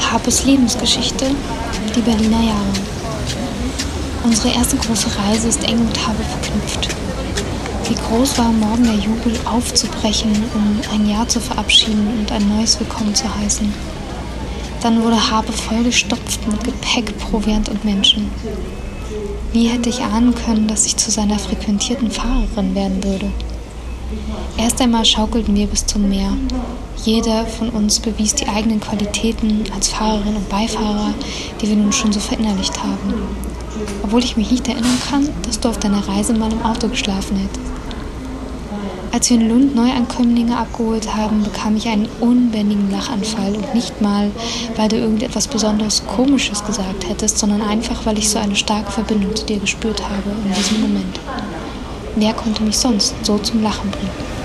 Habes Lebensgeschichte, die Berliner Jahre. Unsere erste große Reise ist eng mit Habe verknüpft. Wie groß war morgen der Jubel aufzubrechen, um ein Jahr zu verabschieden und ein neues Willkommen zu heißen. Dann wurde Habe vollgestopft mit Gepäck, Proviant und Menschen. Wie hätte ich ahnen können, dass ich zu seiner frequentierten Fahrerin werden würde? Erst einmal schaukelten wir bis zum Meer. Jeder von uns bewies die eigenen Qualitäten als Fahrerin und Beifahrer, die wir nun schon so verinnerlicht haben. Obwohl ich mich nicht erinnern kann, dass du auf deiner Reise mal im Auto geschlafen hättest. Als wir in Lund Neuankömmlinge abgeholt haben, bekam ich einen unbändigen Lachanfall und nicht mal, weil du irgendetwas besonders Komisches gesagt hättest, sondern einfach, weil ich so eine starke Verbindung zu dir gespürt habe in diesem Moment. Wer konnte mich sonst so zum Lachen bringen?